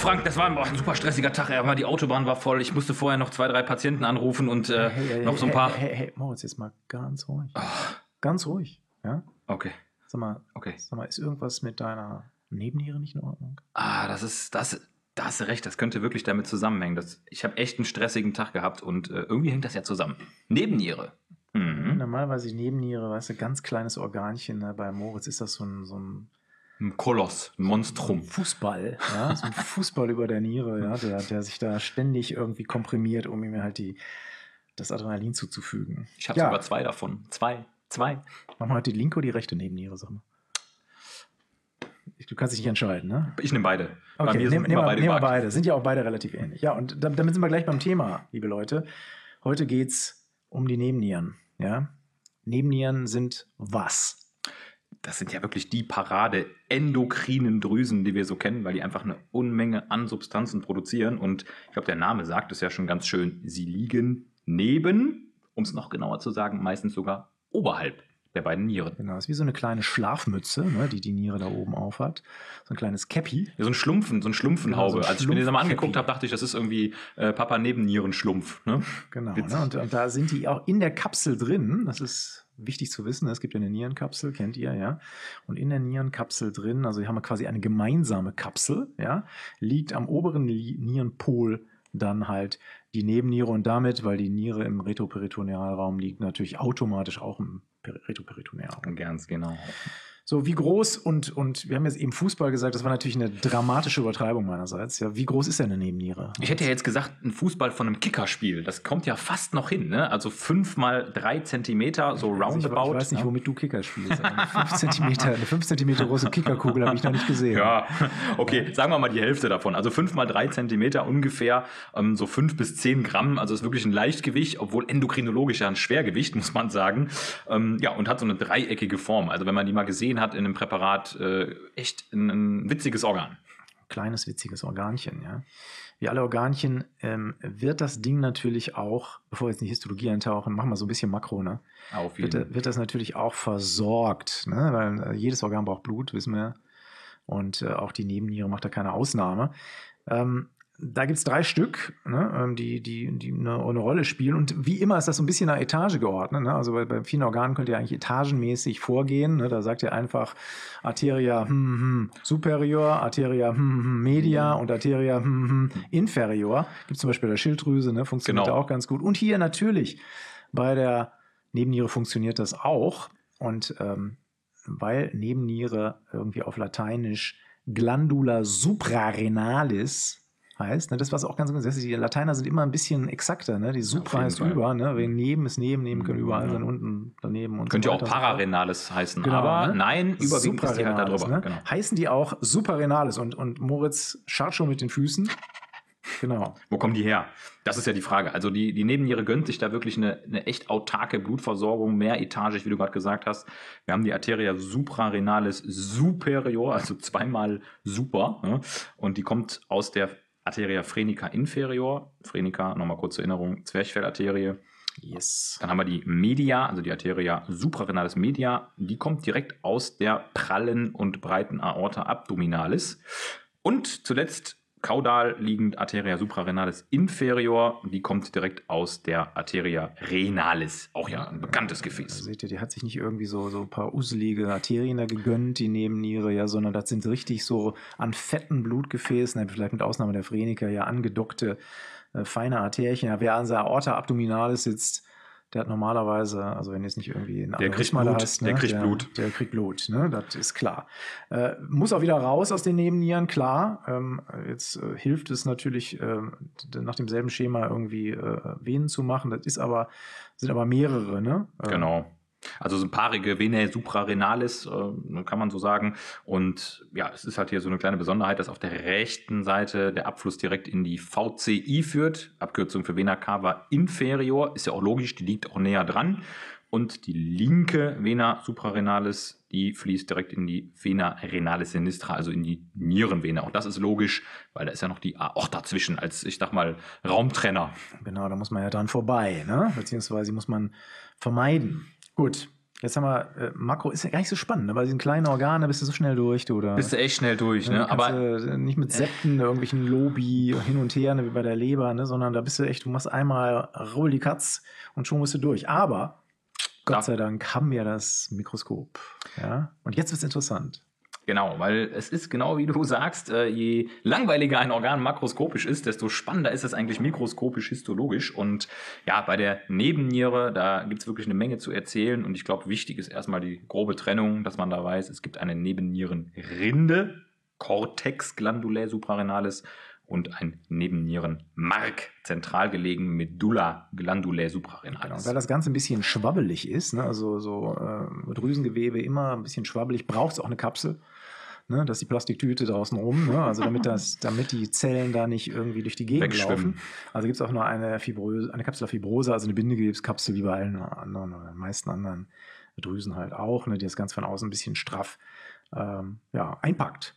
Frank, das war ein, boah, ein super stressiger Tag. Aber die Autobahn war voll. Ich musste vorher noch zwei, drei Patienten anrufen und äh, Hey, hey, noch so ein paar. Hey, hey, hey, Moritz, jetzt mal ganz ruhig. Ganz ruhig, ja? Okay, Sag mal, okay. sag mal, ist irgendwas mit deiner Nebenniere nicht in Ordnung? Ah, das ist, das, da hast du recht. Das könnte wirklich damit zusammenhängen. Das, ich habe echt einen stressigen Tag gehabt und äh, irgendwie hängt das ja zusammen. Nebenniere. Mhm. Normalerweise Nebenniere, weißt du, ganz kleines Organchen. Ne? Bei Moritz ist das so ein, so ein Ein Koloss, ein Monstrum. Fußball, ja, so ein Fußball über der Niere, ja, der, der sich da ständig irgendwie komprimiert, um ihm halt die, das Adrenalin zuzufügen. Ich habe Ja. sogar zwei davon. Zwei. Zwei. Machen wir heute die linke oder die rechte Nebenniere, sag mal. Du kannst dich nicht entscheiden, ne? Ich nehme beide. Bei Okay, mir nehmen sind nehmen immer wir beide nehmen wir überaktiv. beide. Sind ja auch beide relativ ähnlich. Ja, und da- damit sind wir gleich beim Thema, liebe Leute. Heute geht es um die Nebennieren. Ja? Nebennieren sind was? Das sind ja wirklich die Parade endokrinen Drüsen, die wir so kennen, weil die einfach eine Unmenge an Substanzen produzieren. Und ich glaube, der Name sagt es ja schon ganz schön. Sie liegen neben, um es noch genauer zu sagen, meistens sogar oberhalb der beiden Nieren. Genau, ist wie so eine kleine Schlafmütze, ne, die die Niere da oben aufhat. So ein kleines Cappy. Ja, so ein Schlumpfen, so ein Schlumpfenhaube. Genau, so ein Als ich mir das mal angeguckt habe, dachte ich, das ist irgendwie äh, Papa Nebennierenschlumpf. Ne? Genau. Ne? Und, und da sind die auch in der Kapsel drin. Das ist wichtig zu wissen. Es gibt ja eine Nierenkapsel, kennt ihr, ja. Und in der Nierenkapsel drin, also hier haben wir quasi eine gemeinsame Kapsel, ja, liegt am oberen Nierenpol dann halt die Nebenniere und damit, weil die Niere im Retroperitonealraum liegt, natürlich automatisch auch im Peri- Retroperitonealraum. Ganz genau. So, wie groß und, und wir haben jetzt eben Fußball gesagt, das war natürlich eine dramatische Übertreibung meinerseits. Ja, wie groß ist denn eine Nebenniere? Ich hätte ja jetzt gesagt, ein Fußball von einem Kickerspiel. Das kommt ja fast noch hin. Ne? Also fünf mal drei Zentimeter, so Also ich, roundabout. ich weiß nicht, ne? womit du Kicker spielst. Eine 5 Zentimeter, eine 5 Zentimeter große Kickerkugel habe ich noch nicht gesehen. Ja, okay, sagen wir mal die Hälfte davon. Also fünf mal drei Zentimeter ungefähr, ähm, so fünf bis zehn Gramm. Also ist wirklich ein Leichtgewicht, obwohl endokrinologisch ja ein Schwergewicht, muss man sagen. Ähm, ja, und hat so eine dreieckige Form. Also wenn man die mal gesehen hat in einem Präparat, äh, echt ein, ein witziges Organ. Kleines, witziges Organchen, ja. Wie alle Organchen ähm, wird das Ding natürlich auch, bevor wir jetzt in die Histologie eintauchen, machen wir so ein bisschen Makro, ne? Auf Wird, wird das natürlich auch versorgt, ne? Weil äh, jedes Organ braucht Blut, wissen wir. Und äh, auch die Nebenniere macht da keine Ausnahme. Ähm, da gibt es drei Stück, ne, ähm, die, die, die eine, eine Rolle spielen. Und wie immer ist das so ein bisschen nach Etage geordnet. Ne? Also bei, bei vielen Organen könnt ihr eigentlich etagenmäßig vorgehen. Ne? Da sagt ihr einfach Arteria hm, hm, superior, Arteria hm, hm, media und Arteria hm, hm, inferior. Gibt zum Beispiel bei der Schilddrüse, ne? funktioniert Genau. auch ganz gut. Und hier natürlich bei der Nebenniere funktioniert das auch. Und ähm, weil Nebenniere irgendwie auf Lateinisch Glandula suprarenalis heißt, ne, das was auch ganz ganz die Lateiner sind immer ein bisschen exakter, ne? Die supra heißt Fall. über, ne? Wegen neben ist neben, neben können überall Ja. sein, unten daneben und Könnte so ja auch so fort. Pararenales heißen, Genau, aber ne? nein, überwiegend ist die halt da Suprarenales, drüber. Ne? Genau. Heißen die auch suprarenales und, und Moritz scharrt schon mit den Füßen. Genau. Wo kommen die her? Das ist ja die Frage. Also die, die Nebenniere gönnt sich da wirklich eine, eine echt autarke Blutversorgung, mehretagig, wie du gerade gesagt hast. Wir haben die Arteria suprarenalis superior, also zweimal super. Ne? Und die kommt aus der Arteria phrenica inferior. Phrenica, nochmal kurze Erinnerung, Zwerchfellarterie. Yes. Dann haben wir die Media, also die Arteria suprarenalis media. Die kommt direkt aus der prallen und breiten Aorta abdominalis. Und zuletzt kaudal liegend Arteria suprarenalis inferior. Die kommt direkt aus der Arteria renalis. Auch ja ein bekanntes Gefäß. seht ihr, die hat sich nicht irgendwie so, so ein paar uselige Arterien da gegönnt, die Nebenniere, ja, sondern das sind richtig so an fetten Blutgefäßen, vielleicht mit Ausnahme der Phreniker, ja, angedockte, äh, feine Arterien. Ja, wer an der Aorta abdominalis sitzt, der hat normalerweise, also wenn jetzt nicht irgendwie ein Der kriegt Blut, der ne, kriegt der, Blut. Der kriegt Blut, ne, das ist klar. Äh, muss auch wieder raus aus den Nebennieren, klar. Ähm, jetzt äh, hilft es natürlich, ähm, d- nach demselben Schema irgendwie äh, Venen zu machen. Das ist aber, sind aber mehrere, ne? Äh, Genau. Also so ein paarige Venae suprarenalis, äh, kann man so sagen. Und ja, es ist halt hier so eine kleine Besonderheit, dass auf der rechten Seite der Abfluss direkt in die VCI führt. Abkürzung für Vena cava inferior. Ist ja auch logisch, die liegt auch näher dran. Und die linke Vena suprarenalis, die fließt direkt in die Vena renalis sinistra, also in die Nierenvene. Auch das ist logisch, weil da ist ja noch die Aorta zwischen als, ich sag mal, Raumtrenner. Genau, da muss man ja dran vorbei, ne? beziehungsweise muss man vermeiden. Gut, Jetzt haben wir, äh, Makro ist ja gar nicht so spannend, ne? bei diesen kleinen Organen bist du so schnell durch, du, oder? Bist du echt schnell durch, ne? kannst Aber du nicht mit Septen, irgendwelchen Lobi hin und her, ne, wie bei der Leber, ne, sondern da bist du echt, du machst einmal roll die Katz und schon bist du durch. Aber Gott sei Dank haben wir das Mikroskop. Ja? Und jetzt wird's interessant. Genau, weil es ist genau wie du sagst, äh, je langweiliger ein Organ makroskopisch ist, desto spannender ist es eigentlich mikroskopisch histologisch. Und ja, bei der Nebenniere, da gibt es wirklich eine Menge zu erzählen. Und ich glaube, wichtig ist erstmal die grobe Trennung, dass man da weiß, es gibt eine Nebennierenrinde, Cortex glandulae suprarenalis und ein Nebennierenmark, zentral gelegen Medulla glandulae Genau. suprarenalis. Weil das Ganze ein bisschen schwabbelig ist, ne? also so äh, Drüsengewebe immer ein bisschen schwabbelig, braucht es auch eine Kapsel. Ne, dass die Plastiktüte draußen rum, ne, also damit, das, damit die Zellen da nicht irgendwie durch die Gegend laufen. Also gibt es auch nur eine, Fibrose, eine Kapsel also eine Bindegewebskapsel wie bei allen anderen oder den meisten anderen Drüsen halt auch, ne, die das Ganze von außen ein bisschen straff ähm, ja, einpackt.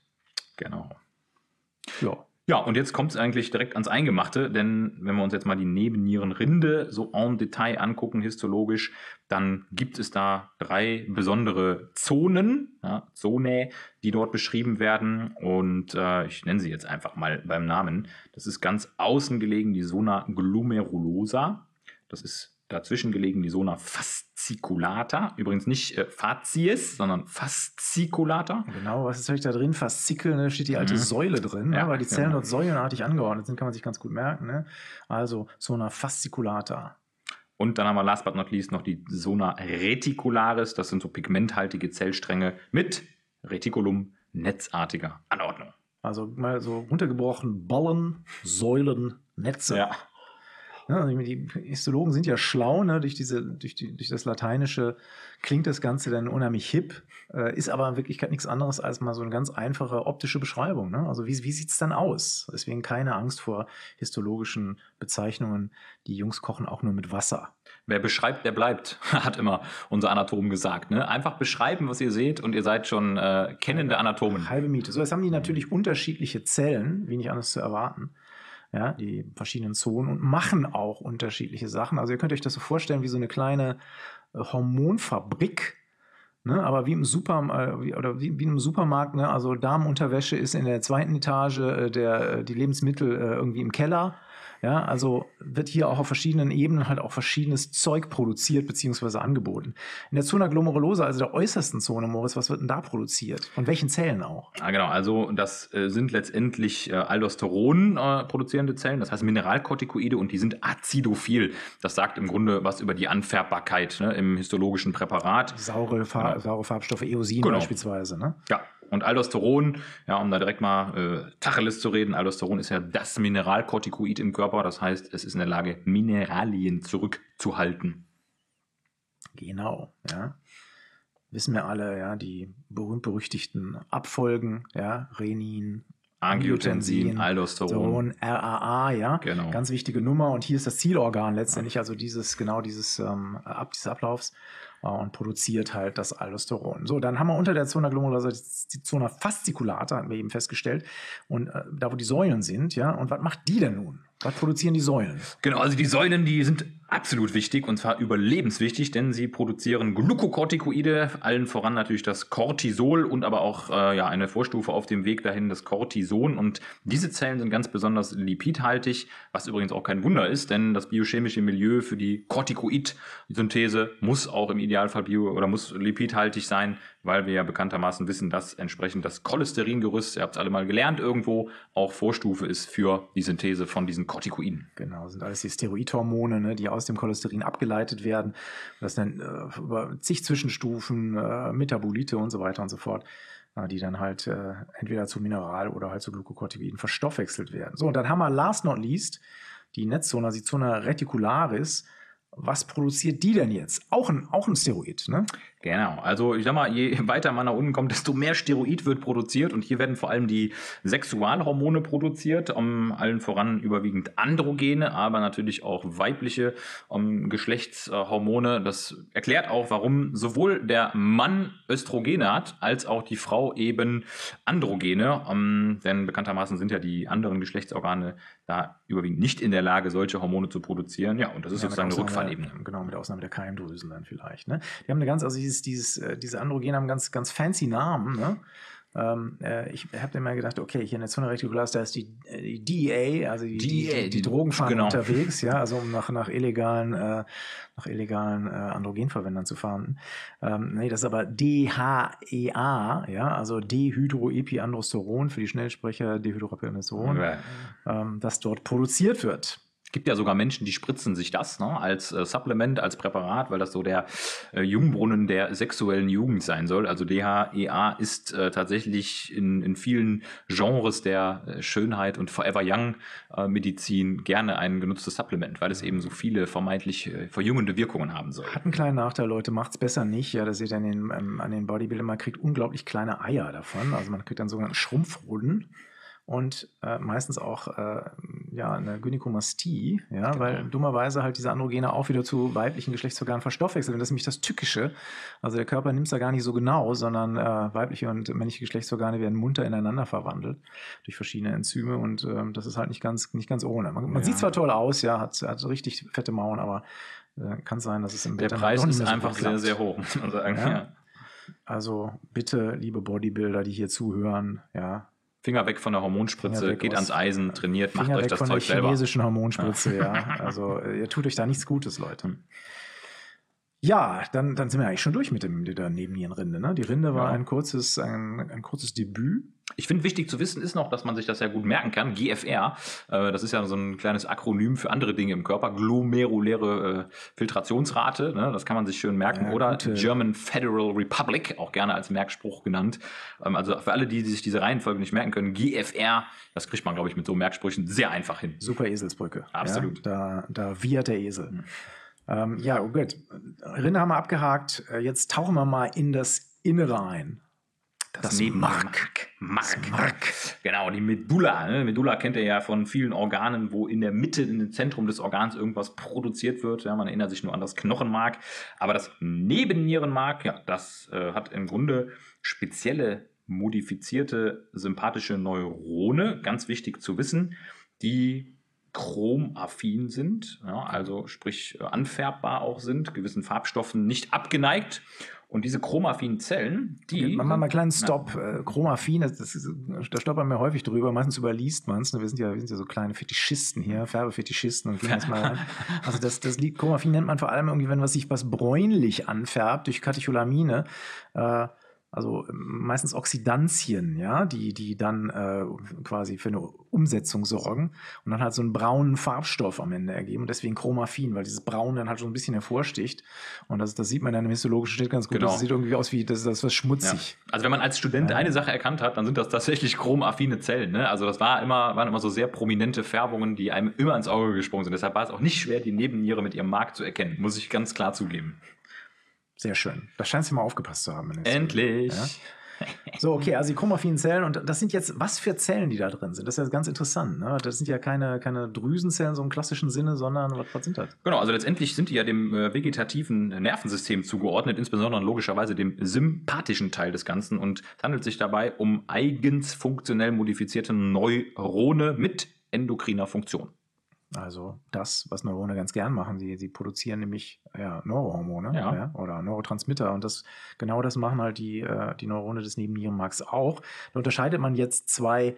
Genau. Ja. Ja, und jetzt kommt es eigentlich direkt ans Eingemachte, denn wenn wir uns jetzt mal die Nebennierenrinde so en Detail angucken, histologisch, dann gibt es da drei besondere Zonen, ja, Zonae, die dort beschrieben werden. Und äh, ich nenne sie jetzt einfach mal beim Namen. Das ist ganz außen gelegen die Zona glomerulosa. Das ist dazwischen gelegen die Zona fasciculata. Übrigens nicht äh, facies, sondern fasciculata. Genau, was ist eigentlich da drin? Faszikel, ne? steht die alte Mhm. Säule drin, Ja, ne? weil die Zellen genau. dort säulenartig angeordnet sind, kann man sich ganz gut merken. Ne? Also Zona fasciculata. Und dann haben wir last but not least noch die Zona reticularis. Das sind so pigmenthaltige Zellstränge mit Reticulum netzartiger Anordnung. Also mal so runtergebrochen, Ballen, Säulen, Netze. Ja, also die Histologen sind ja schlau, ne? durch, diese, durch, die, durch das Lateinische klingt das Ganze dann unheimlich hip, äh, ist aber in Wirklichkeit nichts anderes als mal so eine ganz einfache optische Beschreibung. Ne? Also wie, wie sieht es dann aus? Deswegen keine Angst vor histologischen Bezeichnungen. Die Jungs kochen auch nur mit Wasser. Wer beschreibt, der bleibt, hat immer unser Anatom gesagt. Ne? Einfach beschreiben, was ihr seht und ihr seid schon äh, kennende Anatomen. Halbe Miete. So, jetzt haben die natürlich unterschiedliche Zellen, wie nicht anders zu erwarten. Ja, die verschiedenen Zonen und machen auch unterschiedliche Sachen. Also ihr könnt euch das so vorstellen wie so eine kleine äh, Hormonfabrik. Ne, aber wie im Super, äh, oder wie, wie einem Supermarkt, ne, also Damenunterwäsche ist in der zweiten Etage, äh, der, die Lebensmittel irgendwie im Keller. Ja, also wird hier auch auf verschiedenen Ebenen halt auch verschiedenes Zeug produziert bzw. angeboten. In der Zona glomerulosa, also der äußersten Zone, Moritz, was wird denn da produziert? Von welchen Zellen auch? Ah, genau, also das äh, sind letztendlich äh, Aldosteron äh, produzierende Zellen, das heißt Mineralkortikoide und die sind acidophil. Das sagt im Grunde was über die Anfärbbarkeit ne, im histologischen Präparat. Saure, Fa Genau. saure Farbstoffe, Eosin Genau. beispielsweise. Ne? Ja, und Aldosteron, ja, um da direkt mal äh, Tacheles zu reden, Aldosteron ist ja das Mineralkortikoid im Körper, das heißt, es ist in der Lage, Mineralien zurückzuhalten. Genau, ja. Wissen wir alle, ja, die berühmt-berüchtigten Abfolgen, ja, Renin, Angiotensin, Aldosteron. RAA, ja. Genau. Ganz wichtige Nummer. Und hier ist das Zielorgan letztendlich, also dieses, genau dieses, ähm, ab, dieses Ablaufs und produziert halt das Aldosteron. So, dann haben wir unter der Zona glomerulosa die Zona fasciculata, hatten wir eben festgestellt. Und äh, da, wo die Säulen sind, ja. Und was macht die denn nun? Was produzieren die Säulen? Genau, also die Säulen, die sind absolut wichtig und zwar überlebenswichtig, denn sie produzieren Glukokortikoide, allen voran natürlich das Cortisol und aber auch äh, ja, eine Vorstufe auf dem Weg dahin, das Cortison. Und diese Zellen sind ganz besonders lipidhaltig, was übrigens auch kein Wunder ist, denn das biochemische Milieu für die Corticoid-Synthese muss auch im Idealfall bio oder muss lipidhaltig sein, weil wir ja bekanntermaßen wissen, dass entsprechend das Cholesteringerüst, ihr habt es alle mal gelernt irgendwo, auch Vorstufe ist für die Synthese von diesen Corticoiden. Genau, sind alles die Steroidhormone, ne, die aus dem Cholesterin abgeleitet werden. Das dann äh, über zig Zwischenstufen, äh, Metabolite und so weiter und so fort, äh, die dann halt äh, entweder zu Mineral- oder halt zu Glukokortikoiden verstoffwechselt werden. So, und dann haben wir last not least die Netzzona, die Zona reticularis. Was produziert die denn jetzt? Auch ein, auch ein Steroid, ne? Genau, also ich sag mal, je weiter man nach unten kommt, desto mehr Steroid wird produziert und hier werden vor allem die Sexualhormone produziert, um allen voran überwiegend Androgene, aber natürlich auch weibliche um, Geschlechtshormone. Das erklärt auch, warum sowohl der Mann Östrogene hat, als auch die Frau eben Androgene, um, denn bekanntermaßen sind ja die anderen Geschlechtsorgane da überwiegend nicht in der Lage, solche Hormone zu produzieren. Ja, und das ist Ja, sozusagen eine. Äh, genau, mit Ausnahme der Keimdrüsen dann vielleicht. Ne? Die haben eine ganz, also dieses, dieses, äh, diese Androgene haben ganz, ganz fancy Namen. Ne? Ähm, äh, ich habe immer gedacht, okay, hier in der Zone Reticularis, da ist die, äh, die DEA, also die, DEA, die, die die- Drogenfahnder genau. unterwegs, ja, also um nach, nach illegalen, äh, nach illegalen äh, Androgenverwendern zu fahren. Ähm, nee, das ist aber DHEA, ja, also Dehydroepiandrosteron für die Schnellsprecher, Dehydroepiandrosteron, Ja. ähm, das dort produziert wird. Gibt ja sogar Menschen, die spritzen sich das ne, als äh, Supplement, als Präparat, weil das so der äh, Jungbrunnen der sexuellen Jugend sein soll. Also DHEA ist äh, tatsächlich in, in vielen Genres der äh, Schönheit und Forever Young äh, Medizin gerne ein genutztes Supplement, weil es eben so viele vermeintlich äh, verjüngende Wirkungen haben soll. Hat einen kleinen Nachteil, Leute, macht's besser nicht. Ja, das seht ihr an den, ähm, an den Bodybuildern, man kriegt unglaublich kleine Eier davon. Also man kriegt dann sogenannten Schrumpfhoden und äh, meistens auch äh, ja, eine Gynäkomastie, ja, Genau. weil dummerweise halt diese Androgene auch wieder zu weiblichen Geschlechtsorganen verstoffwechseln. Und das ist nämlich das Tückische. Also der Körper nimmt es da gar nicht so genau, sondern äh, weibliche und männliche Geschlechtsorgane werden munter ineinander verwandelt durch verschiedene Enzyme und ähm, das ist halt nicht ganz, nicht ganz ohne. Man, man Ja. sieht zwar toll aus, ja, hat, hat so richtig fette Mauern, aber äh, kann sein, dass es im Der Bett Preis ist einfach sehr, sehr hoch, muss man sagen. Ja. Ja. Also bitte, liebe Bodybuilder, die hier zuhören, ja, Finger weg von der Hormonspritze, Finger weg geht ans Eisen, trainiert, macht Finger euch weg das von Zeug der selber. chinesischen Hormonspritze, ja. Also äh, ihr tut euch da nichts Gutes, Leute. Ja, dann, dann sind wir eigentlich schon durch mit, dem, der Nebennierenrinde. Ne? Die Rinde war Ja. ein kurzes, ein, ein kurzes Debüt. Ich finde, wichtig zu wissen ist noch, dass man sich das ja gut merken kann. GFR, äh, das ist ja so ein kleines Akronym für andere Dinge im Körper. Glomeruläre äh, Filtrationsrate, ne? das kann man sich schön merken. Ja, Oder gute- German Federal Republic, auch gerne als Merkspruch genannt. Ähm, also für alle, die, die sich diese Reihenfolge nicht merken können, GFR, das kriegt man, glaube ich, mit so Merksprüchen sehr einfach hin. Super Eselsbrücke. Absolut. Ja? Da, da wiehert der Esel. Hm. Ähm, ja, gut. Rinde haben wir abgehakt. Äh, Jetzt tauchen wir mal in das Innere ein. Das Neben- Mark. Mark. Das Mark. Genau, die Medulla. Ne? Medulla kennt ihr ja von vielen Organen, wo in der Mitte, in dem Zentrum des Organs irgendwas produziert wird. Ja, man erinnert sich nur an das Knochenmark. Aber das Nebennierenmark, ja, das äh, hat im Grunde spezielle modifizierte sympathische Neurone, ganz wichtig zu wissen, die chromaffin sind, ja, also sprich äh, anfärbbar auch sind, gewissen Farbstoffen nicht abgeneigt. Und diese chromaffinen Zellen, die. Machen wir mal einen kleinen Stop. Äh, Chromaffin, das, das ist, da stolpern wir häufig drüber. Meistens überliest man es. Wir, sind ja, wir sind ja so kleine Fetischisten hier, Färbefetischisten und gehen jetzt mal rein. Also das, das liegt, Chromaffin nennt man vor allem irgendwie, wenn was sich was bräunlich anfärbt durch Katecholamine. Äh, also meistens Oxidantien, ja, die, die dann äh, quasi für eine Umsetzung sorgen und dann halt so einen braunen Farbstoff am Ende ergeben. Und deswegen Chromaffin, weil dieses Braun dann halt schon ein bisschen hervorsticht. Und das, das sieht man dann im histologischen Schnitt ganz gut. Genau. Das sieht irgendwie aus wie, das, das ist was Ja. schmutzig. Also wenn man als Student Ja. eine Sache erkannt hat, dann sind das tatsächlich chromaffine Zellen. Ne? Also das war immer, waren immer so sehr prominente Färbungen, die einem immer ins Auge gesprungen sind. Deshalb war es auch nicht schwer, die Nebenniere mit ihrem Mark zu erkennen, muss ich ganz klar zugeben. Sehr schön. Da scheint sie mal aufgepasst zu haben. Endlich. Ja. So, okay, also die chromaffinen Zellen und das sind jetzt, was für Zellen, die da drin sind. Das ist ja ganz interessant. Ne? Das sind ja keine, keine Drüsenzellen so im klassischen Sinne, sondern was, was sind das? Genau, also letztendlich sind die ja dem äh, vegetativen Nervensystem zugeordnet, insbesondere logischerweise dem sympathischen Teil des Ganzen. Und es handelt sich dabei um eigens funktionell modifizierte Neurone mit endokriner Funktion. Also das, was Neurone ganz gern machen. Sie, sie produzieren nämlich ja, Neurohormone Ja. oder Neurotransmitter. Und das, genau das machen halt die, äh, die Neurone des Nebennierenmarks auch. Da unterscheidet man jetzt zwei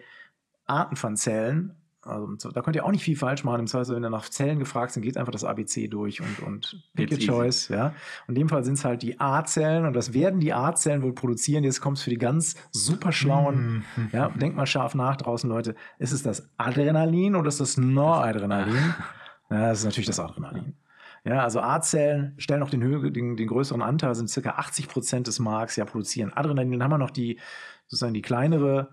Arten von Zellen. Also, da könnt ihr auch nicht viel falsch machen. Im Zweifel, wenn ihr nach Zellen gefragt sind, geht einfach das ABC durch und, und pick your choice. Ja. Und in dem Fall sind es halt die A-Zellen und das werden die A-Zellen wohl produzieren. Jetzt kommt es für die ganz super schlauen Mhm. ja, denkt mal scharf nach draußen, Leute. Ist es das Adrenalin oder ist das Noradrenalin? Ja, das ist natürlich das Adrenalin. Ja, also A-Zellen stellen noch den, Höhe, den, den größeren Anteil, sind circa 80 Prozent des Marks, ja, produzieren Adrenalin. Dann haben wir noch die, sozusagen die kleinere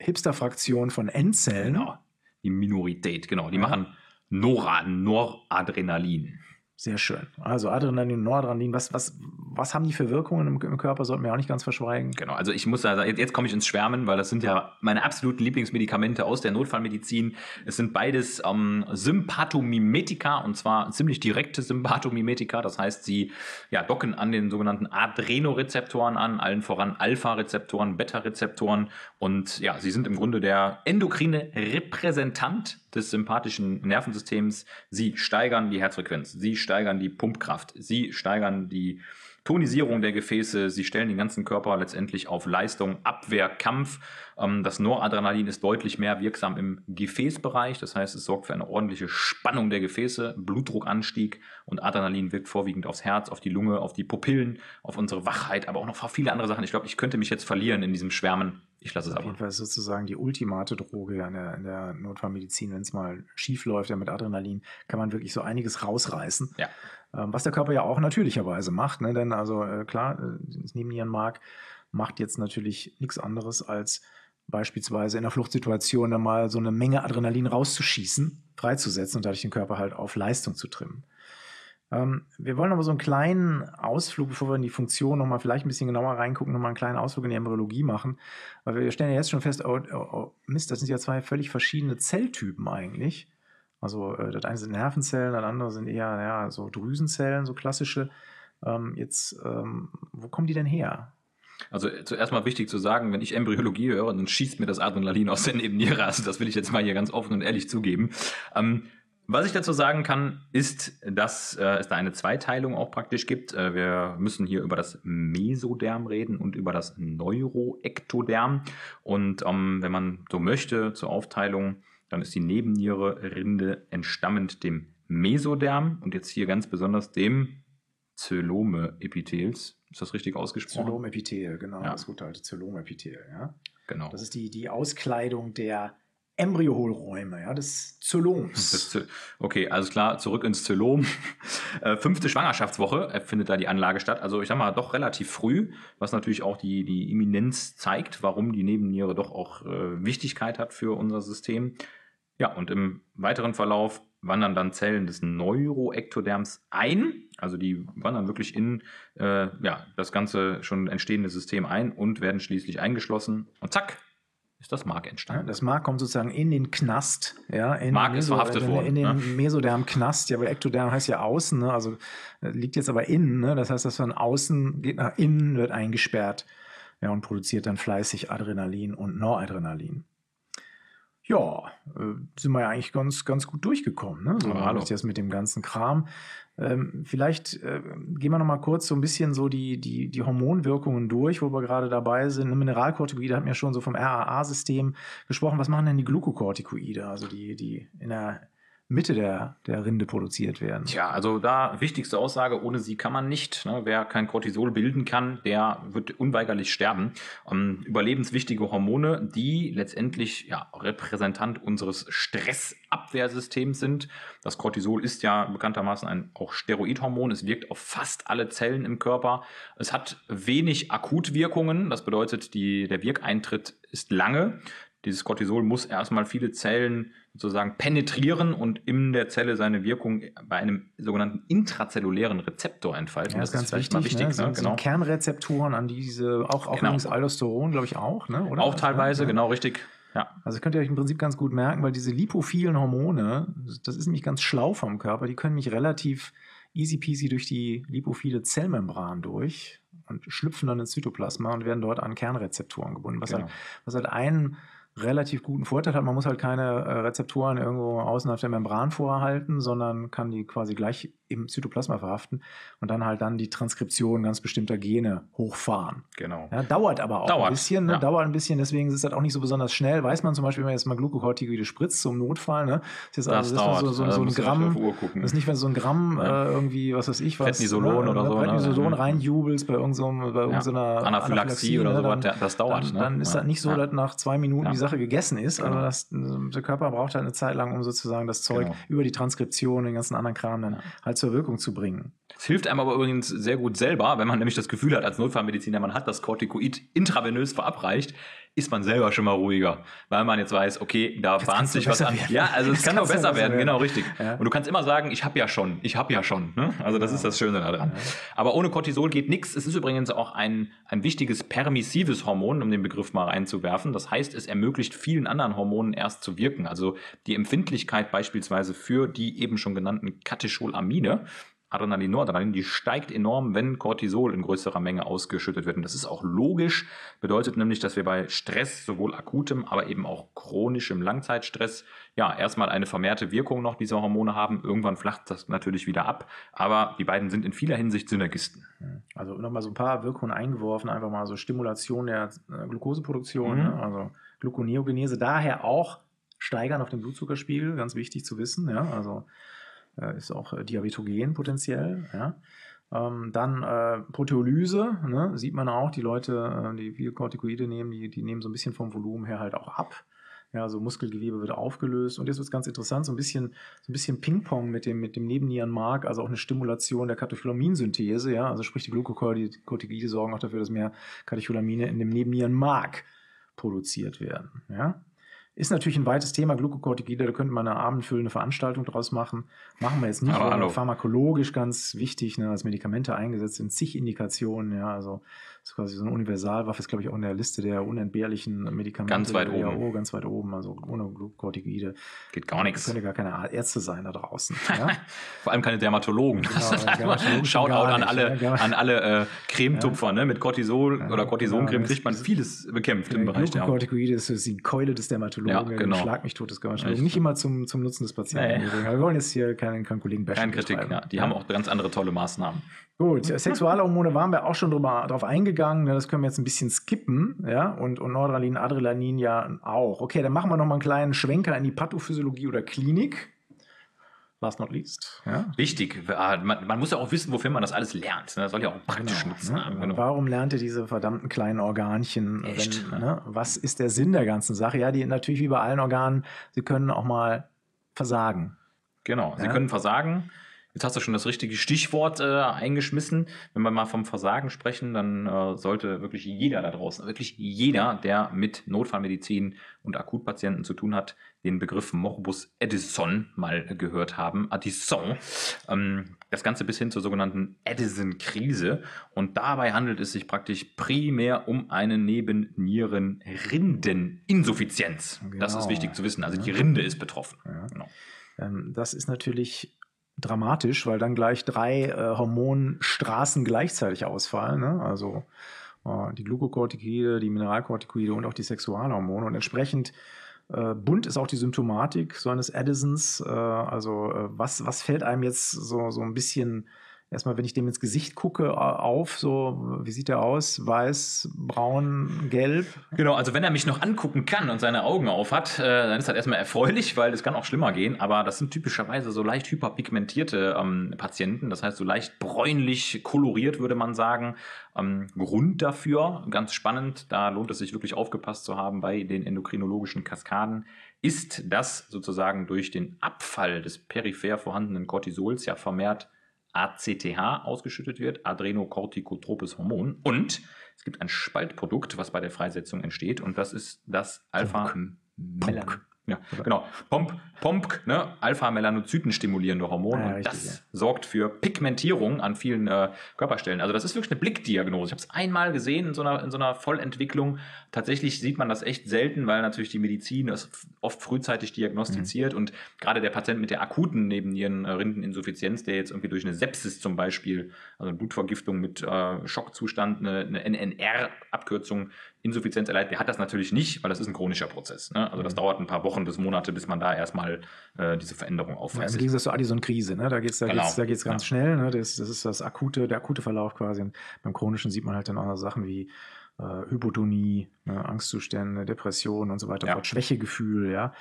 Hipster-Fraktion von N-Zellen. Genau. Die Minorität, genau. Die Ja. machen Nora, Noradrenalin. Sehr schön. Also Adrenalin, Noradrenalin, was, was, was haben die für Wirkungen im, im, Körper, sollten wir auch nicht ganz verschweigen. Genau, also ich muss sagen, jetzt, jetzt komme ich ins Schwärmen, weil das sind ja meine absoluten Lieblingsmedikamente aus der Notfallmedizin. Es sind beides ähm, Sympathomimetika und zwar ziemlich direkte Sympathomimetika. Das heißt, sie ja, docken an den sogenannten Adrenorezeptoren an, allen voran Alpha-Rezeptoren, Beta-Rezeptoren und ja, sie sind im Grunde der endokrine Repräsentant des sympathischen Nervensystems. Sie steigern die Herzfrequenz, sie steigern die Pumpkraft, sie steigern die Tonisierung der Gefäße, sie stellen den ganzen Körper letztendlich auf Leistung, Abwehr, Kampf. Ähm, das Noradrenalin ist deutlich mehr wirksam im Gefäßbereich, das heißt, es sorgt für eine ordentliche Spannung der Gefäße, Blutdruckanstieg und Adrenalin wirkt vorwiegend aufs Herz, auf die Lunge, auf die Pupillen, auf unsere Wachheit, aber auch noch auf viele andere Sachen. Ich glaube, ich könnte mich jetzt verlieren in diesem Schwärmen. Ich lasse es aber. Auf jeden Fall ist sozusagen die ultimate Droge in der, in der Notfallmedizin. Wenn es mal schief läuft, ja mit Adrenalin, kann man wirklich so einiges rausreißen. Ja. Ähm, was der Körper ja auch natürlicherweise macht. Ne? Denn also äh, klar, äh, das Nebennierenmark macht jetzt natürlich nichts anderes als beispielsweise in der Fluchtsituation dann mal so eine Menge Adrenalin rauszuschießen, freizusetzen und dadurch den Körper halt auf Leistung zu trimmen. Ähm, wir wollen aber so einen kleinen Ausflug, bevor wir in die Funktion nochmal vielleicht ein bisschen genauer reingucken, nochmal einen kleinen Ausflug in die Embryologie machen, weil wir stellen ja jetzt schon fest, oh, oh, oh, Mist, das sind ja zwei völlig verschiedene Zelltypen eigentlich. Also äh, das eine sind Nervenzellen, das andere sind eher ja, so Drüsenzellen, so klassische. Ähm, jetzt, ähm, wo kommen die denn her? Also zuerst mal wichtig zu sagen, wenn ich Embryologie höre, dann schießt mir das Adrenalin aus der Nebenniere. Also das will ich jetzt mal hier ganz offen und ehrlich zugeben. Ähm, was ich dazu sagen kann, ist, dass äh, es da eine Zweiteilung auch praktisch gibt. Äh, wir müssen hier über das Mesoderm reden und über das Neuroektoderm. Und ähm, wenn man so möchte, zur Aufteilung, dann ist die Nebenniere-Rinde entstammend dem Mesoderm und jetzt hier ganz besonders dem Zylome-Epithels. Ist das richtig ausgesprochen? Zylomepithel, genau, ja. das gute alte Zylomepithel, ja. Genau. Das ist die, die Auskleidung der Embryohohlräume, ja, des Zyloms. Okay, alles klar, zurück ins Zylom. Äh, fünfte Schwangerschaftswoche äh, findet da die Anlage statt. Also ich sag mal, doch relativ früh, was natürlich auch die, die Imminenz zeigt, warum die Nebenniere doch auch äh, Wichtigkeit hat für unser System. Ja, und im weiteren Verlauf wandern dann Zellen des Neuroektoderms ein. Also die wandern wirklich in äh, ja, das ganze schon entstehende System ein und werden schließlich eingeschlossen. Und zack, ist das Mark entstanden. das Mark kommt sozusagen in den Knast. Ja, in Mark ist verhaftet worden. In den ne? Mesoderm-Knast. Ja, weil Ektoderm heißt ja außen, ne? also äh, liegt jetzt aber innen. Ne? Das heißt, das von außen geht nach innen, wird eingesperrt ja, und produziert dann fleißig Adrenalin und Noradrenalin. Ja, äh, sind wir ja eigentlich ganz, ganz gut durchgekommen. Ne? So, hallo. jetzt mit dem ganzen Kram. Ähm, vielleicht äh, gehen wir noch mal kurz so ein bisschen so die, die, die Hormonwirkungen durch, wo wir gerade dabei sind. Mineralkortikoide hatten ja schon so vom RAA-System gesprochen. Was machen denn die Glukokortikoide, also die, die in der Mitte der, der Rinde produziert werden. Tja, also da wichtigste Aussage, ohne sie kann man nicht. Ne? Wer kein Cortisol bilden kann, der wird unweigerlich sterben. Ähm, überlebenswichtige Hormone, die letztendlich ja, Repräsentant unseres Stressabwehrsystems sind. Das Cortisol ist ja bekanntermaßen ein auch Steroidhormon. Es wirkt auf fast alle Zellen im Körper. Es hat wenig Akutwirkungen. Das bedeutet, die, der Wirkeintritt ist lange. Dieses Cortisol muss erstmal viele Zellen sozusagen penetrieren und in der Zelle seine Wirkung bei einem sogenannten intrazellulären Rezeptor entfalten. Ja, das, das ist ganz wichtig. wichtig ne? So, genau. Kernrezeptoren an diese, auch, auch genau. übrigens Aldosteron, glaube ich, auch. Ne? Oder? Auch teilweise, ja. genau richtig. Ja. Also könnt ihr euch im Prinzip ganz gut merken, weil diese lipophilen Hormone, das ist nämlich ganz schlau vom Körper, die können mich relativ easy peasy durch die lipophile Zellmembran durch und schlüpfen dann ins Zytoplasma und werden dort an Kernrezeptoren gebunden. Was, genau. halt, was halt ein relativ guten Vorteil hat. Man muss halt keine äh, Rezeptoren irgendwo außen auf der Membran vorhalten, sondern kann die quasi gleich im Zytoplasma verhaften und dann halt dann die Transkription ganz bestimmter Gene hochfahren. Genau. Ja, dauert aber auch dauert. ein bisschen, ne? ja. dauert ein bisschen, deswegen ist es halt auch nicht so besonders schnell. Weiß man zum Beispiel, wenn man jetzt mal Glukokortikoide spritzt zum Notfall, ne? Das, ist also, das dauert. So, so, so, so ein Gramm, das ist nicht, wenn so ein Gramm ja. äh, irgendwie, was weiß ich, was. Prednisolon ne, oder so. Prednisolon ne? reinjubelst bei irgendeiner so, irgendeiner Anaphylaxie, oder so, dann, das dauert. Dann, ne? dann ist das nicht so, dass nach zwei Minuten die Sache gegessen ist. Also das, der Körper braucht halt eine Zeit lang, um sozusagen das Zeug genau. über die Transkription, den ganzen anderen Kram dann halt zur Wirkung zu bringen. Es hilft einem aber übrigens sehr gut selber, wenn man nämlich das Gefühl hat, als Notfallmediziner, man hat das Corticoid intravenös verabreicht, ist man selber schon mal ruhiger, weil man jetzt weiß, okay, da bahnt sich was an. Werden. Ja, also es kann noch besser werden, werden, genau richtig. Ja. Und du kannst immer sagen, ich habe ja schon, ich habe ja schon. Ne? Also das ja. ist das Schöne daran. Ja. Aber ohne Cortisol geht nichts. Es ist übrigens auch ein, ein wichtiges permissives Hormon, um den Begriff mal reinzuwerfen. Das heißt, es ermöglicht vielen anderen Hormonen erst zu wirken. Also die Empfindlichkeit beispielsweise für die eben schon genannten Katecholamine Adrenalin, Noradrenalin, die steigt enorm, wenn Cortisol in größerer Menge ausgeschüttet wird. Und das ist auch logisch, bedeutet nämlich, dass wir bei Stress, sowohl akutem, aber eben auch chronischem Langzeitstress, ja, erstmal eine vermehrte Wirkung noch dieser Hormone haben. Irgendwann flacht das natürlich wieder ab, aber die beiden sind in vieler Hinsicht Synergisten. Also nochmal so ein paar Wirkungen eingeworfen, einfach mal so Stimulation der äh, Glukoseproduktion, mhm. ne? also Gluconeogenese, daher auch steigern auf den Blutzuckerspiegel, ganz wichtig zu wissen, ja, also ist auch äh, diabetogen potenziell. Ja. Ähm, dann äh, Proteolyse, ne, sieht man auch, die Leute, äh, die viel Corticoide nehmen, die, die nehmen so ein bisschen vom Volumen her halt auch ab. Ja, so Muskelgewebe wird aufgelöst. Und jetzt wird es ganz interessant, so ein bisschen, so ein bisschen Ping-Pong mit dem, mit dem Nebennierenmark, also auch eine Stimulation der Katecholaminsynthese, ja, also sprich die Glucocorticoide sorgen auch dafür, dass mehr Katecholamine in dem Nebennierenmark produziert werden. Ja. Ist natürlich ein weites Thema, Glukokortikoide, da könnte man eine abendfüllende Veranstaltung draus machen. Machen wir jetzt nicht, aber pharmakologisch ganz wichtig, ne, als Medikamente eingesetzt sind, zig Indikationen, ja, also das ist quasi so eine Universalwaffe, ist glaube ich auch in der Liste der unentbehrlichen Medikamente. Ganz weit der oben. WHO, ganz weit oben, also ohne Glukokortikoide. Geht gar nichts. Könnte gar keine Ärzte sein da draußen. Ja? Vor allem keine Dermatologen. Genau, Schaut auch an alle, ja, an alle äh, Cremetupfer, ne? mit Cortisol oder Cortisoncreme kriegt man vieles bekämpft im Bereich der Glukokortikoide ist die Keule des Dermatologen, ja, genau. Schlag mich tot des Dermatologen. Nicht immer zum, zum Nutzen des Patienten. Nee. Wir wollen jetzt hier keinen, keinen Kollegen bashen. Keine Kritik, ja. Die haben auch ganz andere tolle Maßnahmen. Gut, Sexualhormone waren wir auch schon drüber, drauf eingegangen. Ne? Das können wir jetzt ein bisschen skippen, ja, und, und Noradrenalin, Adrenalin ja auch. Okay, dann machen wir noch mal einen kleinen Schwenker in die Pathophysiologie oder Klinik. Last not least. Ja? Wichtig. Man, man, muss ja auch wissen, wofür man das alles lernt. Ne? Das soll ja auch praktisch genau, Nutzen ne? haben. Genau. Warum lernt ihr diese verdammten kleinen Organchen? Wenn, ne? Was ist der Sinn der ganzen Sache? Ja, die natürlich wie bei allen Organen, sie können auch mal versagen. Genau, sie ja? können versagen. Jetzt hast du schon das richtige Stichwort äh, eingeschmissen. Wenn wir mal vom Versagen sprechen, dann äh, sollte wirklich jeder da draußen, wirklich jeder, der mit Notfallmedizin und Akutpatienten zu tun hat, den Begriff Morbus Edison mal gehört haben. Addison. Ähm, das Ganze bis hin zur sogenannten Addison-Krise. Und dabei handelt es sich praktisch primär um eine Nebennierenrindeninsuffizienz. Genau. Das ist genau. wichtig zu wissen. Also die Rinde ist betroffen. Ja. Genau. Ähm, das ist natürlich dramatisch, weil dann gleich drei äh, Hormonstraßen gleichzeitig ausfallen. Ne? Also äh, die Glukokortikoide, die Mineralkortikoide und auch die Sexualhormone. Und entsprechend äh, bunt ist auch die Symptomatik so eines Addisons. Äh, also äh, was, was fällt einem jetzt so, so ein bisschen erstmal, wenn ich dem ins Gesicht gucke, auf, so, wie sieht er aus? Weiß, braun, gelb? Genau, also wenn er mich noch angucken kann und seine Augen auf hat, äh, dann ist das erstmal erfreulich, weil es kann auch schlimmer gehen. Aber das sind typischerweise so leicht hyperpigmentierte ähm, Patienten, das heißt so leicht bräunlich koloriert, würde man sagen. Ähm, Grund dafür, ganz spannend, da lohnt es sich wirklich aufgepasst zu haben bei den endokrinologischen Kaskaden, ist, dass sozusagen durch den Abfall des peripher vorhandenen Cortisols ja vermehrt ACTH ausgeschüttet wird, Adrenocorticotropes Hormon. Und es gibt ein Spaltprodukt, was bei der Freisetzung entsteht, und das ist das Alpha-Melan. Ja, genau. Pomp, Pomp, ne? Alpha-Melanozyten stimulierende Hormon. Ja, und das ja. sorgt für Pigmentierung an vielen äh, Körperstellen. Also das ist wirklich eine Blickdiagnose. Ich habe es einmal gesehen in so, einer, in so einer Vollentwicklung. Tatsächlich sieht man das echt selten, weil natürlich die Medizin das oft frühzeitig diagnostiziert mhm. und gerade der Patient mit der akuten Nebennierenrindeninsuffizienz, der jetzt irgendwie durch eine Sepsis zum Beispiel, also eine Blutvergiftung mit äh, Schockzustand, eine, eine NNR-Abkürzung Insuffizienz erleidet, der hat das natürlich nicht, weil das ist ein chronischer Prozess. Ne? Also das mhm. dauert ein paar Wochen bis Monate, bis man da erstmal äh, diese Veränderung aufweist. Ja, Im Gegensatz zu Addison-Krise, ne? da geht es da genau. geht's, da geht's ganz ja. schnell. Ne? Das, das ist das akute, der akute Verlauf quasi. Und beim chronischen sieht man halt dann auch noch Sachen wie äh, Hypotonie, ne? Angstzustände, Depressionen und so weiter, ja. Schwächegefühl, ja?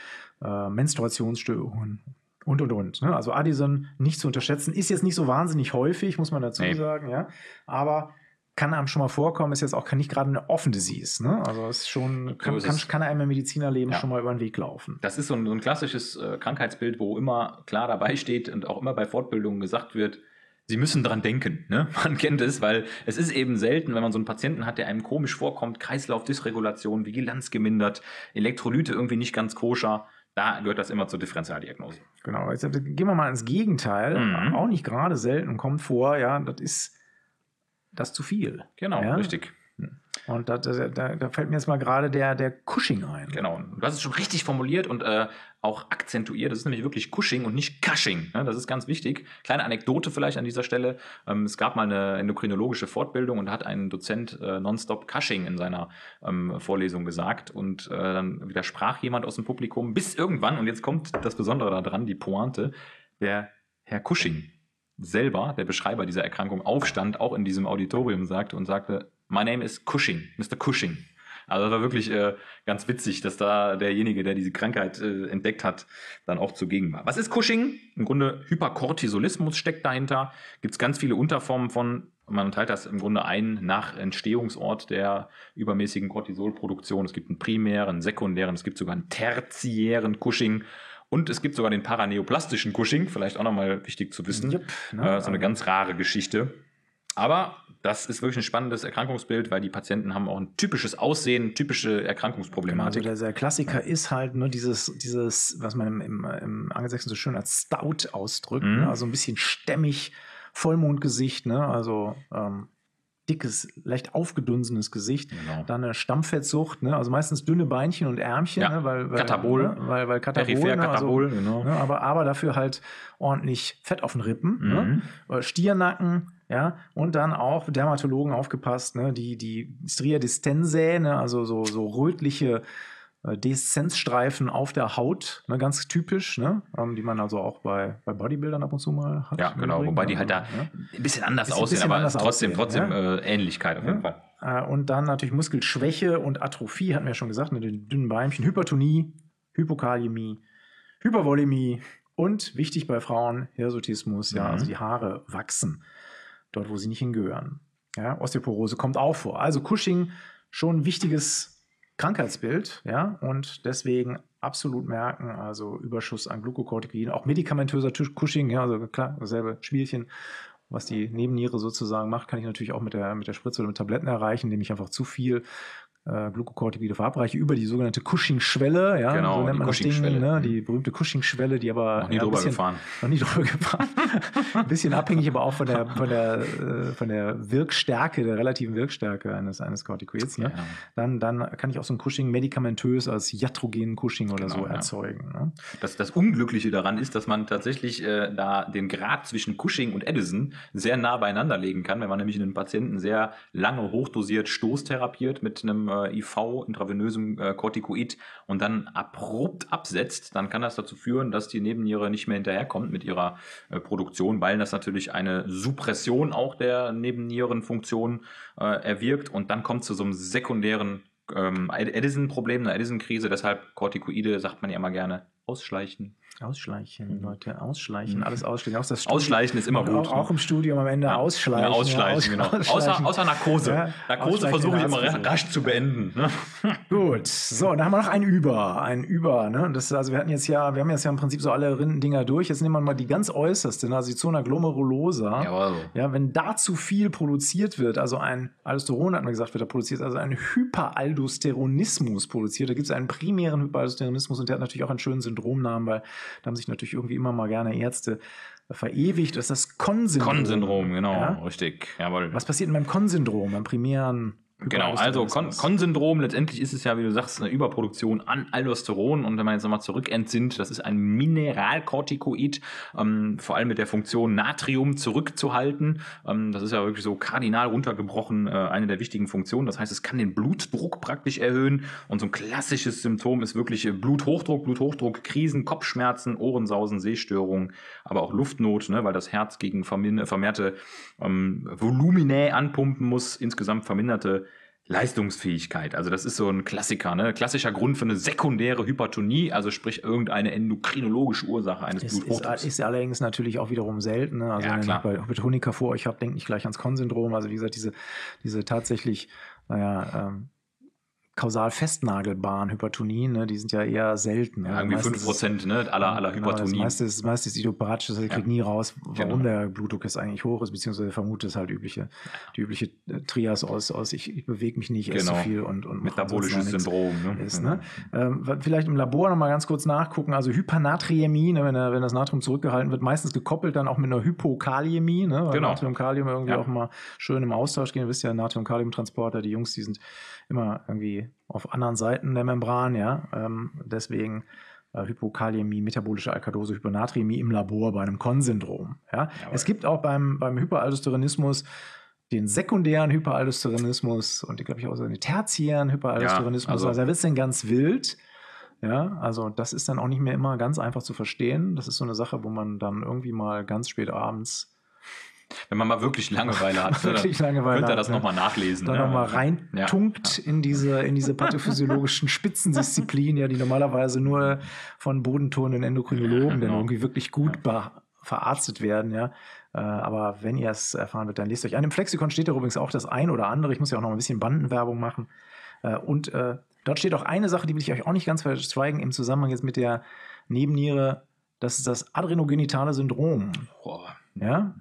Äh, Menstruationsstörungen und und und. Ne? Also Addison nicht zu unterschätzen, ist jetzt nicht so wahnsinnig häufig, muss man dazu nee. sagen, ja. Aber kann einem schon mal vorkommen, ist jetzt auch nicht gerade eine Offen Disease. Ne? Also es ist schon, kann, kann, kann einem im Medizinerleben ja. schon mal über den Weg laufen. Das ist so ein, so ein klassisches äh, Krankheitsbild, wo immer klar dabei steht und auch immer bei Fortbildungen gesagt wird, Sie müssen dran denken. Ne? Man kennt es, weil es ist eben selten, wenn man so einen Patienten hat, der einem komisch vorkommt, Kreislaufdysregulation, Vigilanz gemindert, Elektrolyte irgendwie nicht ganz koscher. Da gehört das immer zur Differentialdiagnose. Genau, jetzt gehen wir mal ins Gegenteil. Mhm. Auch nicht gerade selten kommt vor, ja, das ist das zu viel. Genau, ja? richtig. Und da, da, da, fällt mir jetzt mal gerade der, der Cushing ein. Genau. Du hast es schon richtig formuliert und äh, auch akzentuiert. Das ist nämlich wirklich Cushing und nicht Cushing. Ne? Das ist ganz wichtig. Kleine Anekdote vielleicht an dieser Stelle. Ähm, es gab mal eine endokrinologische Fortbildung und hat ein Dozent äh, nonstop Cushing in seiner ähm, Vorlesung gesagt. Und äh, dann widersprach jemand aus dem Publikum bis irgendwann, und jetzt kommt das Besondere daran, die Pointe, der Herr Cushing selber, der Beschreiber dieser Erkrankung, aufstand, auch in diesem Auditorium sagte und sagte, My name is Cushing, Mr. Cushing. Also das war wirklich äh, ganz witzig, dass da derjenige, der diese Krankheit äh, entdeckt hat, dann auch zugegen war. Was ist Cushing? Im Grunde Hyperkortisolismus steckt dahinter. Gibt es ganz viele Unterformen von. Man teilt das im Grunde ein nach Entstehungsort der übermäßigen Cortisolproduktion. Es gibt einen primären, einen sekundären, es gibt sogar einen tertiären Cushing. Und es gibt sogar den paraneoplastischen Cushing, vielleicht auch nochmal wichtig zu wissen. Jupp, ne? äh, so eine ganz rare Geschichte. Aber das ist wirklich ein spannendes Erkrankungsbild, weil die Patienten haben auch ein typisches Aussehen, typische Genau, also Erkrankungsproblematik. der, Klassiker ist halt nur dieses, dieses, was man im, im, im Angelsächsischen so schön als Stout ausdrückt, Mhm. ne? also ein bisschen stämmig, Vollmondgesicht, ne? also ähm, dickes, leicht aufgedunsenes Gesicht. Genau. Dann eine Stammfettsucht, ne? also meistens dünne Beinchen und Ärmchen, Ja, ne? weil, weil, Katabol. ne? weil, weil Katabol, Peripher ne? also, Katabol, genau. ne? aber, aber dafür halt ordentlich Fett auf den Rippen, Mhm. ne? Äh, Stiernacken, ja, und dann auch Dermatologen aufgepasst, ne? die, die Stria distensae, ne? also so, so rötliche Deszenzstreifen auf der Haut, ne? ganz typisch, ne? ähm, die man also auch bei, bei Bodybuildern ab und zu mal hat. Ja, genau. Wobei die ne? halt da Ja. ein bisschen anders aussehen, bisschen aber anders trotzdem, aussehen, trotzdem äh, Ähnlichkeit auf jeden Ja. Fall. Äh, Und dann natürlich Muskelschwäche und Atrophie, hatten wir ja schon gesagt, mit den dünnen Beinchen, Hypertonie, Hypokaliämie, Hypervolemie und wichtig bei Frauen, Hirsutismus, ja, Mhm. also die Haare wachsen dort, wo sie nicht hingehören. Ja, Osteoporose kommt auch vor. Also Cushing schon ein wichtiges Krankheitsbild, ja, und deswegen absolut merken, also Überschuss an Glukokortikoiden, auch medikamentöser Cushing, ja, also klar, dasselbe Spielchen, was die Nebenniere sozusagen macht, kann ich natürlich auch mit der, mit der Spritze oder mit Tabletten erreichen, indem ich einfach zu viel äh, Glukokortikoide verabreiche über die sogenannte Cushing-Schwelle, ja, Genau, so nennt die man das Ding, ne? die berühmte Cushing-Schwelle, die aber Noch nie ja, drüber bisschen, gefahren. noch nie drüber gefahren. Ein bisschen abhängig, aber auch von der, von der, äh, von der Wirkstärke, der relativen Wirkstärke eines, eines Corticoids. Ne? Ja. Dann, dann kann ich auch so ein Cushing medikamentös als iatrogenen Cushing oder Genau, so erzeugen. Ne? Das, das Unglückliche daran ist, dass man tatsächlich äh, da den Grad zwischen Cushing und Edison sehr nah beieinander legen kann, wenn man nämlich einen Patienten sehr lange hochdosiert stoßtherapiert mit einem äh, IV, intravenösem äh, Corticoid und dann abrupt absetzt, dann kann das dazu führen, dass die Nebenniere nicht mehr hinterherkommt mit ihrer äh, Produktion, weil das natürlich eine Suppression auch der Nebennierenfunktion äh, erwirkt und dann kommt zu so einem sekundären ähm, Edison-Problem, einer Edison-Krise, deshalb Corticoide, sagt man ja immer gerne, ausschleichen. Ausschleichen, Mhm. Leute, ausschleichen, Mhm. alles ausschleichen. Auch, das Studium- Ausschleichen ist immer auch, gut. Auch, auch im Studium am Ende Ja. ausschleichen. Ja, ausschleichen, ja, genau. Außer, außer Narkose. Ja, Narkose ausschleichen versuche ich immer rasch zu beenden. Ne? Gut, so, dann haben wir noch ein Über, ein Über, ne? Das, ist also wir hatten jetzt ja, wir haben jetzt ja im Prinzip so alle Rindendinger durch. Jetzt nehmen wir mal die ganz äußerste, ne? also die Zona glomerulosa. Jawohl. Ja, wenn da zu viel produziert wird, also ein Aldosteron, hat man gesagt, wird da produziert, also ein Hyperaldosteronismus produziert. Da gibt es einen primären Hyperaldosteronismus und der hat natürlich auch einen schönen Syndromnamen, weil da haben sich natürlich irgendwie immer mal gerne Ärzte verewigt. Das ist das Con-Syndrom. Con-Syndrom, genau, Ja? richtig. Jawohl. Was passiert denn beim Con-Syndrom, beim primären Genau, also Con- Hyperaldosteronismus? Con-Syndrom, letztendlich ist es ja, wie du sagst, eine Überproduktion an Aldosteron. Und wenn man jetzt nochmal zurückentsinnt, das ist ein Mineralkortikoid, ähm, vor allem mit der Funktion Natrium zurückzuhalten. Ähm, das ist ja wirklich so kardinal runtergebrochen, äh, eine der wichtigen Funktionen. Das heißt, es kann den Blutdruck praktisch erhöhen. Und so ein klassisches Symptom ist wirklich äh, Bluthochdruck, Bluthochdruck, Krisen, Kopfschmerzen, Ohrensausen, Sehstörungen, aber auch Luftnot, ne, weil das Herz gegen vermehrte ähm, Voluminae anpumpen muss, insgesamt verminderte Leistungsfähigkeit. Also das ist so ein Klassiker, ne? Klassischer Grund für eine sekundäre Hypertonie, also sprich irgendeine endokrinologische Ursache eines Ist, ist, Bluthochdrucks. ist allerdings natürlich auch wiederum selten. Ne? Also Ja, wenn klar. ihr Hypertoniker vor euch habt, denkt nicht gleich ans Con-Syndrom. Also wie gesagt, diese, diese tatsächlich, naja, ähm, kausal festnagelbaren Hypertonien, ne, die sind ja eher selten. Ja, irgendwie Meistens 5% ne, aller, aller Genau, das Hypertonie. meiste ist, das meiste ist idiopathisch, das heißt, ich krieg Ja. nie raus, warum Genau. der Blutdruck jetzt eigentlich hoch ist, beziehungsweise vermute es halt übliche, die übliche äh, Trias aus, aus ich, ich bewege mich nicht, esse Genau. viel und, und Metabolisches ja Syndrom. Ne? ist. Ne? Ähm, wa- vielleicht im Labor noch mal ganz kurz nachgucken. Also Hypernatriämie, ne, wenn, wenn das Natrium zurückgehalten wird, meistens gekoppelt dann auch mit einer Hypokaliämie, ne, weil Genau. Natrium Kalium irgendwie Ja. auch immer schön im Austausch gehen. Ihr wisst ja, Natrium-Kalium-Transporter, die Jungs, die sind immer irgendwie auf anderen Seiten der Membran, ja. Ähm, deswegen äh, Hypokaliämie, metabolische Alkadose, Hypernatriämie im Labor bei einem Kon-Syndrom. Ja? Es gibt auch beim, beim Hyperaldosteronismus den sekundären Hyperaldosteronismus und glaube ich auch so den tertiären Hyperaldosteronismus. Ja, also- also, da wird es dann ganz wild. Ja, also das ist dann auch nicht mehr immer ganz einfach zu verstehen. Das ist so eine Sache, wo man dann irgendwie mal ganz spät abends Wenn man mal wirklich Langeweile hat, ne, Wirklich dann Langeweile könnt ihr das ne? nochmal nachlesen. da ne? nochmal Ja. reintunkt in diese, in diese pathophysiologischen Spitzendisziplinen, ja, die normalerweise nur von bodentonenden Endokrinologen dann Genau. irgendwie wirklich gut be- verarztet werden, ja. Äh, Aber wenn ihr es erfahren wird, dann lest euch an. Im Flexikon steht da übrigens auch das ein oder andere. Ich muss ja auch noch ein bisschen Bandenwerbung machen. Äh, Und äh, dort steht auch eine Sache, die will ich euch auch nicht ganz verschweigen im Zusammenhang jetzt mit der Nebenniere. Das ist das adrenogenitale Syndrom. Boah. Ja,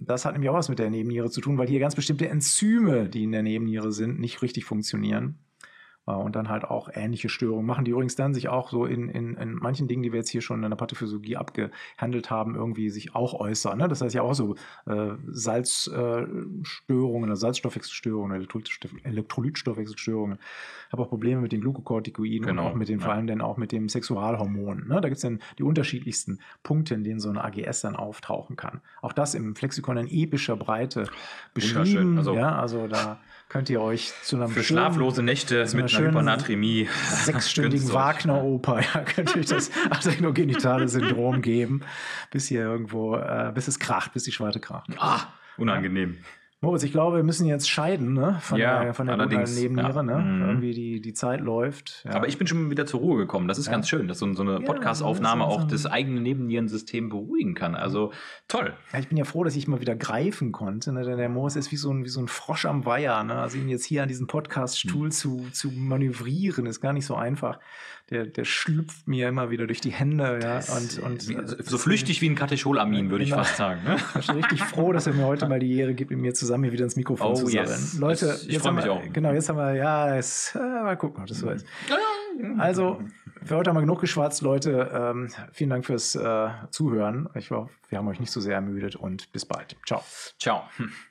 das hat nämlich auch was mit der Nebenniere zu tun, weil hier ganz bestimmte Enzyme, die in der Nebenniere sind, nicht richtig funktionieren. Äh, und dann halt auch ähnliche Störungen machen, die übrigens dann sich auch so in, in, in manchen Dingen, die wir jetzt hier schon in der Pathophysiologie abgehandelt haben, irgendwie sich auch äußern. Ne? Das heißt ja auch so äh, Salzstörungen oder Salzstoffwechselstörungen, Elektrolytstoff- Elektrolytstoffwechselstörungen. Ich habe auch Probleme mit den Glukokortikoiden Genau, und auch mit den, ja. vor allem dann auch mit dem Sexualhormon. Ne? Da gibt es dann die unterschiedlichsten Punkte, in denen so eine AGS dann auftauchen kann. Auch das im Flexikon in epischer Breite beschrieben. Also- ja, also da könnt ihr euch zu einem Für schönen- schlaflose Nächte so einer mit einer Hypernatremie. sechsstündigen euch. Wagner-Oper, ja, könnt ihr euch das adrenogenitale Syndrom geben, bis hier irgendwo, äh, bis es kracht, bis die Schwarte kracht. Ah, unangenehm. Moritz, ich glaube, wir müssen jetzt scheiden, ne? Von Ja, der, von der Nebenniere, ja. ne? Mhm. Irgendwie die, die Zeit läuft. Ja. Aber ich bin schon wieder zur Ruhe gekommen. Das ist ganz schön, dass so, so eine Podcast-Aufnahme auch das eigene Nebennierensystem beruhigen kann. Also toll. Ich bin ja froh, dass ich mal wieder greifen konnte. Ne? Denn der Moos ist wie so, ein, wie so ein Frosch am Weiher. Ne? Also ihn jetzt hier an diesen Podcast-Stuhl zu, zu manövrieren, ist gar nicht so einfach. Der, der schlüpft mir immer wieder durch die Hände. Ja? Und, und Wie, so flüchtig wie ein Katecholamin, würde ich Genau. fast sagen. Ne? Ich bin richtig froh, dass er mir heute mal die Ehre gibt, mit mir zusammen hier wieder ins Mikrofon Oh, zu sammeln. yes. Leute, ich jetzt freu haben mich wir, auch. Genau, jetzt haben wir, ja, es, äh, mal gucken, ob das so ist. Also, für heute haben wir genug geschwatzt, Leute. Ähm, vielen Dank fürs äh, Zuhören. Ich hoffe, wir haben euch nicht so sehr ermüdet und bis bald. Ciao. Ciao.